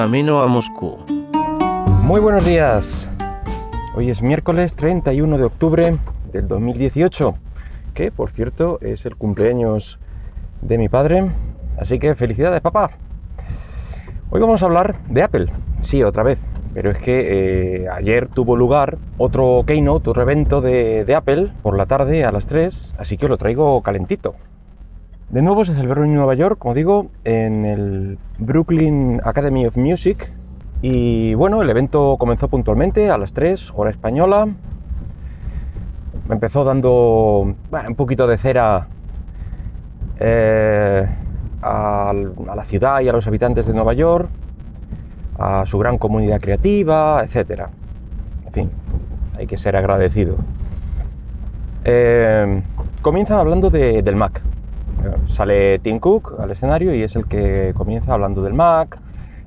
camino a Moscú. Muy buenos días. Hoy es miércoles 31 de octubre del 2018, que por cierto es el cumpleaños de mi padre, así que felicidades papá. Hoy vamos a hablar de Apple, sí, otra vez, pero es que eh, ayer tuvo lugar otro keynote, otro evento de, de, Apple por la tarde a las 3, así que os lo traigo calentito. De nuevo se celebró en Nueva York, como digo, en el Brooklyn Academy of Music. Y bueno, el evento comenzó puntualmente a las 3, hora española. Empezó dando un poquito de cera eh, a, la ciudad y a los habitantes de Nueva York, a su gran comunidad creativa, etc. En fin, hay que ser agradecido. Eh, comienzan hablando de, del Mac. Sale Tim Cook al escenario y es el que comienza hablando del Mac,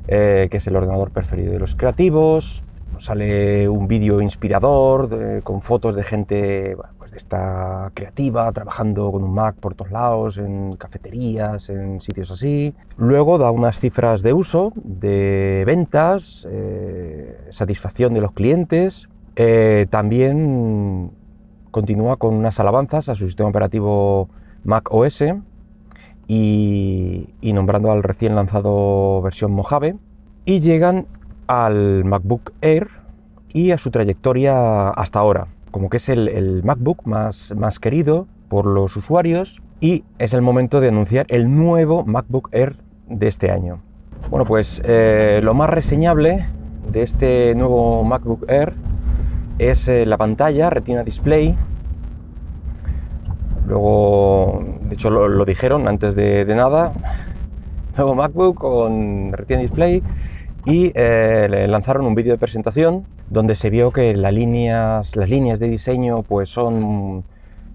eh, que es el ordenador preferido de los creativos. Sale un vídeo inspirador con fotos de gente bueno, pues de esta creativa trabajando con un Mac por todos lados, en cafeterías, en sitios así. Luego da unas cifras de uso, de ventas, eh, satisfacción de los clientes. Eh, también continúa con unas alabanzas a su sistema operativo Mac OS y, y, nombrando al recién lanzado versión Mojave y llegan al MacBook Air y a su trayectoria hasta ahora, como que es el, el MacBook más, más querido por los usuarios y es el momento de anunciar el nuevo MacBook Air de este año. Bueno, pues eh, lo más reseñable de este nuevo MacBook Air es eh, la pantalla Retina Display Luego, de hecho, lo, dijeron antes de, nada. Nuevo MacBook con Retina Display y eh, le lanzaron un vídeo de presentación donde se vio que las líneas, las líneas de diseño pues son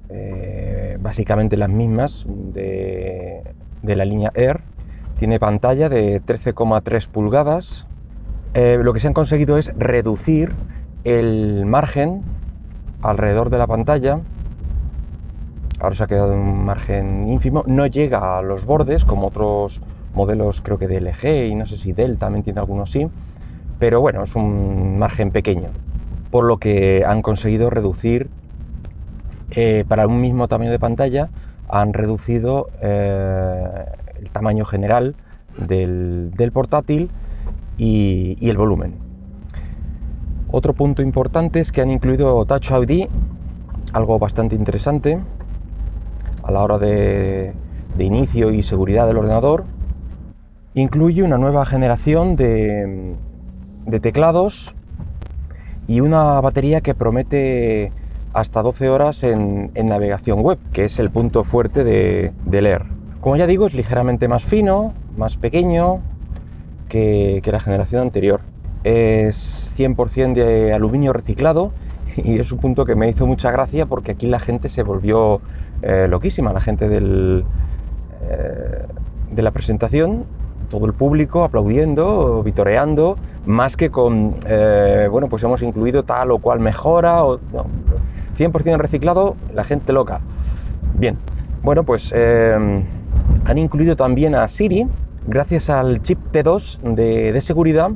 eh, básicamente las mismas de, de, la línea Air. Tiene pantalla de 13,3 pulgadas. Eh, lo que se han conseguido es reducir el margen alrededor de la pantalla ahora se ha quedado en un margen ínfimo, no llega a los bordes como otros modelos creo que de LG y no sé si Dell también tiene algunos sí, pero bueno, es un margen pequeño, por lo que han conseguido reducir eh, para un mismo tamaño de pantalla, han reducido eh, el tamaño general del, portátil y, y el volumen. Otro punto importante es que han incluido Touch ID, algo bastante interesante, a la hora de, inicio y seguridad del ordenador. Incluye una nueva generación de, teclados y una batería que promete hasta 12 horas en, navegación web, que es el punto fuerte de, de, leer. Como ya digo, es ligeramente más fino, más pequeño que, que la generación anterior. Es 100% de aluminio reciclado y es un punto que me hizo mucha gracia porque aquí la gente se volvió eh, loquísima, la gente del, eh, de la presentación, todo el público aplaudiendo, vitoreando, más que con, eh, bueno, pues hemos incluido tal o cual mejora, o, no, 100% reciclado, la gente loca. Bien, bueno, pues han incluido también a Siri, gracias al chip T2 de, de seguridad,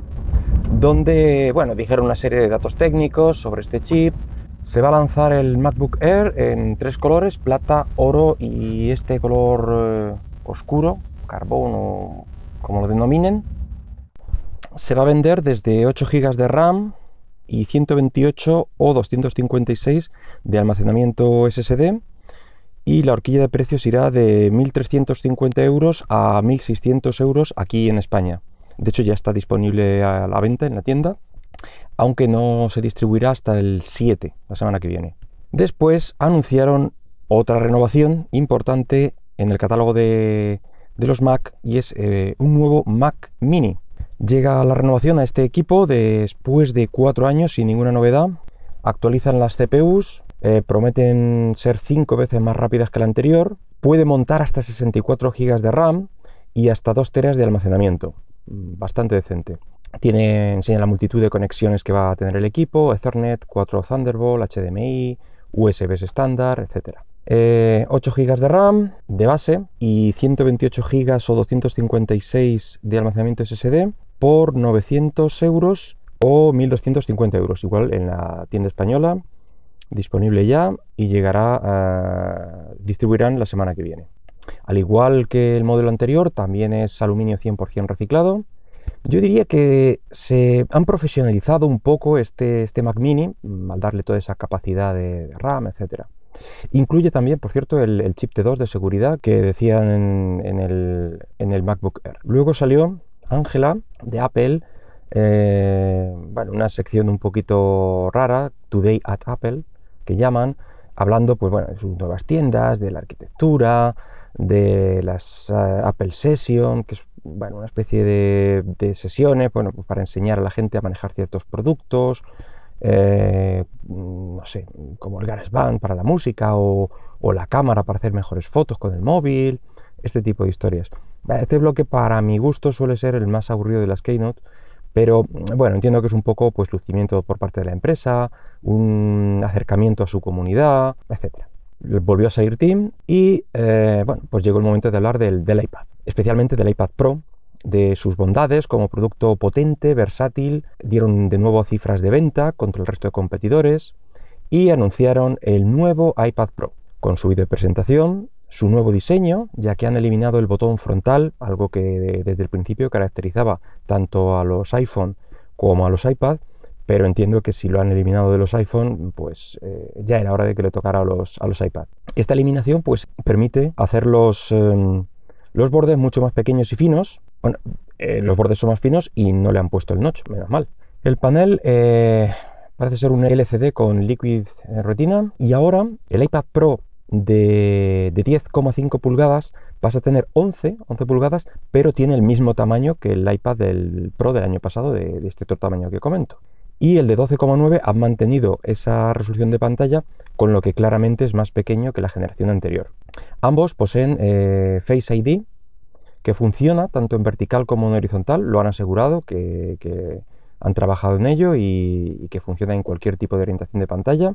donde, bueno, dijeron una serie de datos técnicos sobre este chip, se va a lanzar el MacBook Air en tres colores, plata, oro y este color eh, oscuro, carbón o como lo denominen. Se va a vender desde 8 GB de RAM y 128 o 256 de almacenamiento SSD y la horquilla de precios irá de 1.350 euros a 1.600 euros aquí en España. De hecho ya está disponible a la venta en la tienda aunque no se distribuirá hasta el 7, la semana que viene. Después anunciaron otra renovación importante en el catálogo de, de los Mac y es eh, un nuevo Mac Mini. Llega la renovación a este equipo después de cuatro años sin ninguna novedad. Actualizan las CPUs, eh, prometen ser cinco veces más rápidas que la anterior. Puede montar hasta 64 GB de RAM y hasta 2 teras de almacenamiento. Bastante decente. Tiene, enseña la multitud de conexiones que va a tener el equipo, Ethernet, 4 Thunderbolt, HDMI, USB estándar, etc. Eh, 8 GB de RAM de base y 128 GB o 256 de almacenamiento SSD. por 900 euros o 1.250 euros, igual en la tienda española, disponible ya y llegará, a, distribuirán la semana que viene. Al igual que el modelo anterior, también es aluminio 100% reciclado. Yo diría que se han profesionalizado un poco este, este Mac Mini mm, al darle toda esa capacidad de, RAM, etc. Incluye también, por cierto, el, chip T2 de seguridad que decían en, el, en el MacBook Air. Luego salió Angela de Apple eh, una sección un poquito rara, Today at Apple, que llaman, hablando pues, bueno, de sus nuevas tiendas, de la arquitectura, de las eh, Apple Session, que es bueno, una especie de, sesiones bueno, pues para enseñar a la gente a manejar ciertos productos, eh, no sé, como el GarageBand para la música o, o, la cámara para hacer mejores fotos con el móvil, este tipo de historias. Este bloque para mi gusto suele ser el más aburrido de las Keynote, pero bueno, entiendo que es un poco pues lucimiento por parte de la empresa, un acercamiento a su comunidad, etc. Volvió a salir Team y eh, bueno, pues llegó el momento de hablar del, del iPad, especialmente del iPad Pro, de sus bondades como producto potente, versátil, dieron de nuevo cifras de venta contra el resto de competidores y anunciaron el nuevo iPad Pro con su vídeo de presentación, su nuevo diseño, ya que han eliminado el botón frontal, algo que desde el principio caracterizaba tanto a los iPhone como a los iPad, pero entiendo que si lo han eliminado de los iPhone, pues eh, ya era hora de que le tocara a los, a los iPad. Esta eliminación pues permite hacer los, em, los bordes mucho más pequeños y finos. Bueno, eh, los bordes son más finos y no le han puesto el notch, menos mal. El panel eh, parece ser un LCD con Liquid Retina y ahora el iPad Pro de, 10,5 pulgadas vas a tener 11, 11 pulgadas, pero tiene el mismo tamaño que el iPad del Pro del año pasado, de, este otro tamaño que comento. Y el de 12,9 ha mantenido esa resolución de pantalla, con lo que claramente es más pequeño que la generación anterior. Ambos poseen eh, Face ID, que funciona tanto en vertical como en horizontal, lo han asegurado, que, han trabajado en ello y que funciona en cualquier tipo de orientación de pantalla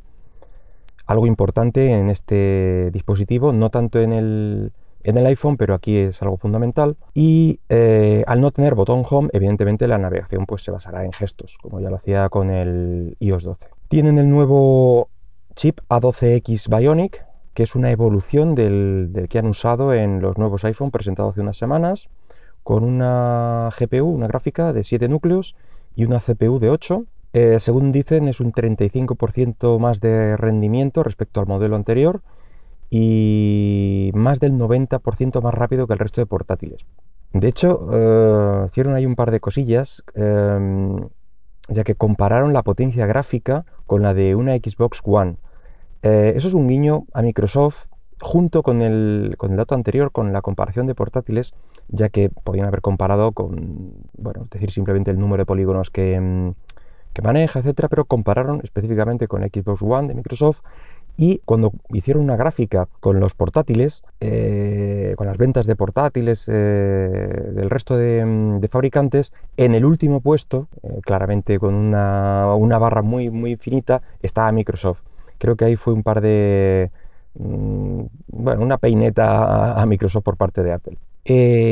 algo importante en este dispositivo, no tanto en el, en el iPhone, pero aquí es algo fundamental. Y eh, al no tener botón Home, evidentemente la navegación pues, se basará en gestos, como ya lo hacía con el iOS 12. Tienen el nuevo chip A12X Bionic, que es una evolución del, que han usado en los nuevos iPhone presentados hace unas semanas, con una GPU, una gráfica de 7 núcleos y una CPU de 8 eh, según dicen, es un 35% más de rendimiento respecto al modelo anterior y más del 90% más rápido que el resto de portátiles. De hecho, eh, hicieron ahí un par de cosillas, em, ya que compararon la potencia gráfica con la de una Xbox One. Eh, eso es un guiño a Microsoft junto con el, con el dato anterior, con la comparación de portátiles, ya que podían haber comparado con, bueno, decir, simplemente el número de polígonos que, em, que maneja, etcétera, pero compararon específicamente con Xbox One de Microsoft y cuando hicieron una gráfica con los portátiles, eh, con las ventas de portátiles eh, del resto mm, de, fabricantes, en el último puesto, eh, claramente con una, barra muy, muy finita, estaba Microsoft. Creo que ahí fue un par de... Mm, bueno, una peineta a, Microsoft por parte de Apple.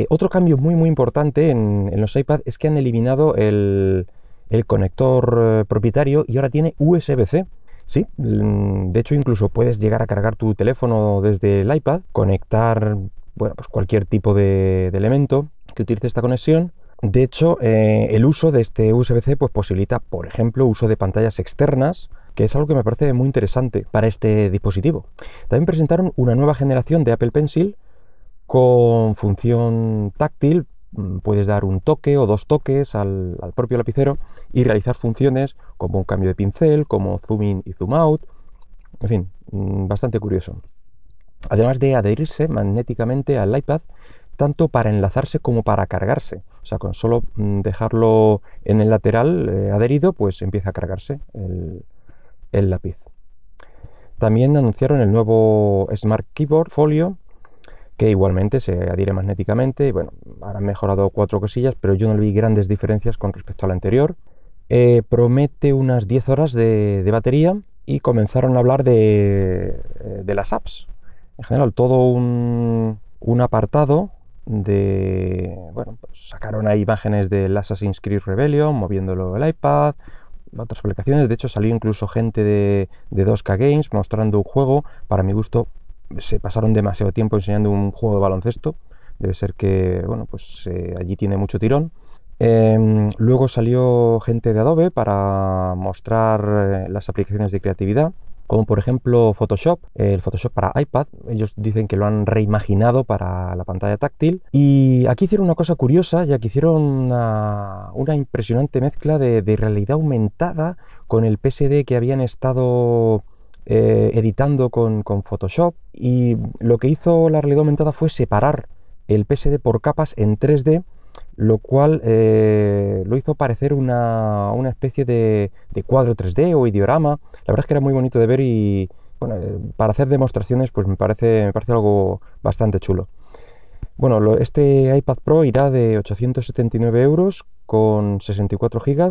otro cambio muy, muy importante en, los iPad es que han eliminado el, el conector propietario y ahora tiene USB-C. Sí, mm, de hecho incluso puedes llegar a cargar tu teléfono desde el iPad, conectar bueno, pues cualquier tipo de, elemento que utilice esta conexión. De hecho, eh, el uso de este USB-C pues, posibilita, por ejemplo, uso de pantallas externas, que es algo que me parece muy interesante para este dispositivo. También presentaron una nueva generación de Apple Pencil con función táctil puedes dar un toque o dos toques al, propio lapicero y realizar funciones como un cambio de pincel, como zoom in y zoom out, en fin, mm, bastante curioso. Además de adherirse magnéticamente al iPad, tanto para enlazarse como para cargarse. O sea, con solo mm, dejarlo en el lateral eh, adherido, pues empieza a cargarse el, el lápiz. También anunciaron el nuevo Smart Keyboard Folio, que igualmente se adhiere magnéticamente. Y bueno, han mejorado cuatro cosillas, pero yo no vi grandes diferencias con respecto al anterior. Eh, promete unas 10 horas de, batería y comenzaron a hablar de, eh, de, las apps. En general, todo un, un apartado de, bueno, pues sacaron ahí imágenes del Assassin's Creed Rebellion moviéndolo el iPad, otras aplicaciones, de hecho salió incluso gente de, de 2K Games mostrando un juego, para mi gusto se pasaron demasiado tiempo enseñando un juego de baloncesto, debe ser que, bueno, pues eh, allí tiene mucho tirón. Em, luego salió gente de Adobe para mostrar eh, las aplicaciones de creatividad como por ejemplo Photoshop, el Photoshop para iPad. Ellos dicen que lo han reimaginado para la pantalla táctil. Y aquí hicieron una cosa curiosa, ya que hicieron una, impresionante mezcla de, realidad aumentada con el PSD que habían estado eh, editando con, Photoshop. Y lo que hizo la realidad aumentada fue separar el PSD por capas en 3D lo cual eh, lo hizo parecer una, especie de, cuadro 3D o ideorama. La verdad es que era muy bonito de ver y bueno, eh, para hacer demostraciones pues me parece, me parece algo bastante chulo. Bueno, este iPad Pro irá de 879 euros con 64 GB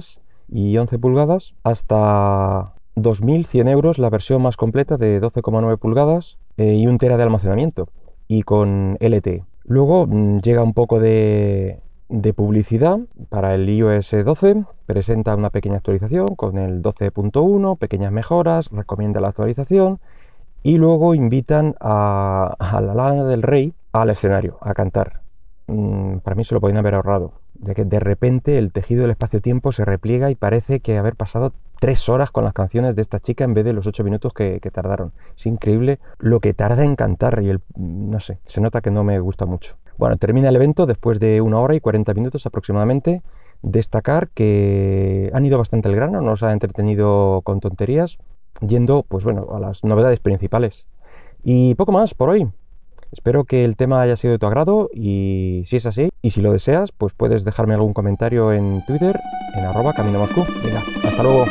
y 11 pulgadas hasta 2.100 euros la versión más completa de 12,9 pulgadas eh, y un tera de almacenamiento y con LTE. Luego mm, llega un poco de, publicidad para el iOS 12. Presenta una pequeña actualización con el 12.1, pequeñas mejoras, recomienda la actualización y luego invitan a, la Lana del Rey al escenario a cantar. Mm, para mí se lo podían haber ahorrado, ya que de repente el tejido del espacio-tiempo se repliega y parece que haber pasado tres horas con las canciones de esta chica en vez de los ocho minutos que, tardaron. Es increíble lo que tarda en cantar y el, no sé, se nota que no me gusta mucho. Bueno, termina el evento después de una hora y 40 minutos aproximadamente. Destacar que han ido bastante al grano, no nos ha entretenido con tonterías, yendo, pues bueno, a las novedades principales. Y poco más por hoy. Espero que el tema haya sido de tu agrado y si es así, y si lo deseas, pues puedes dejarme algún comentario en Twitter, en arroba camino Moscú. Venga, hasta luego.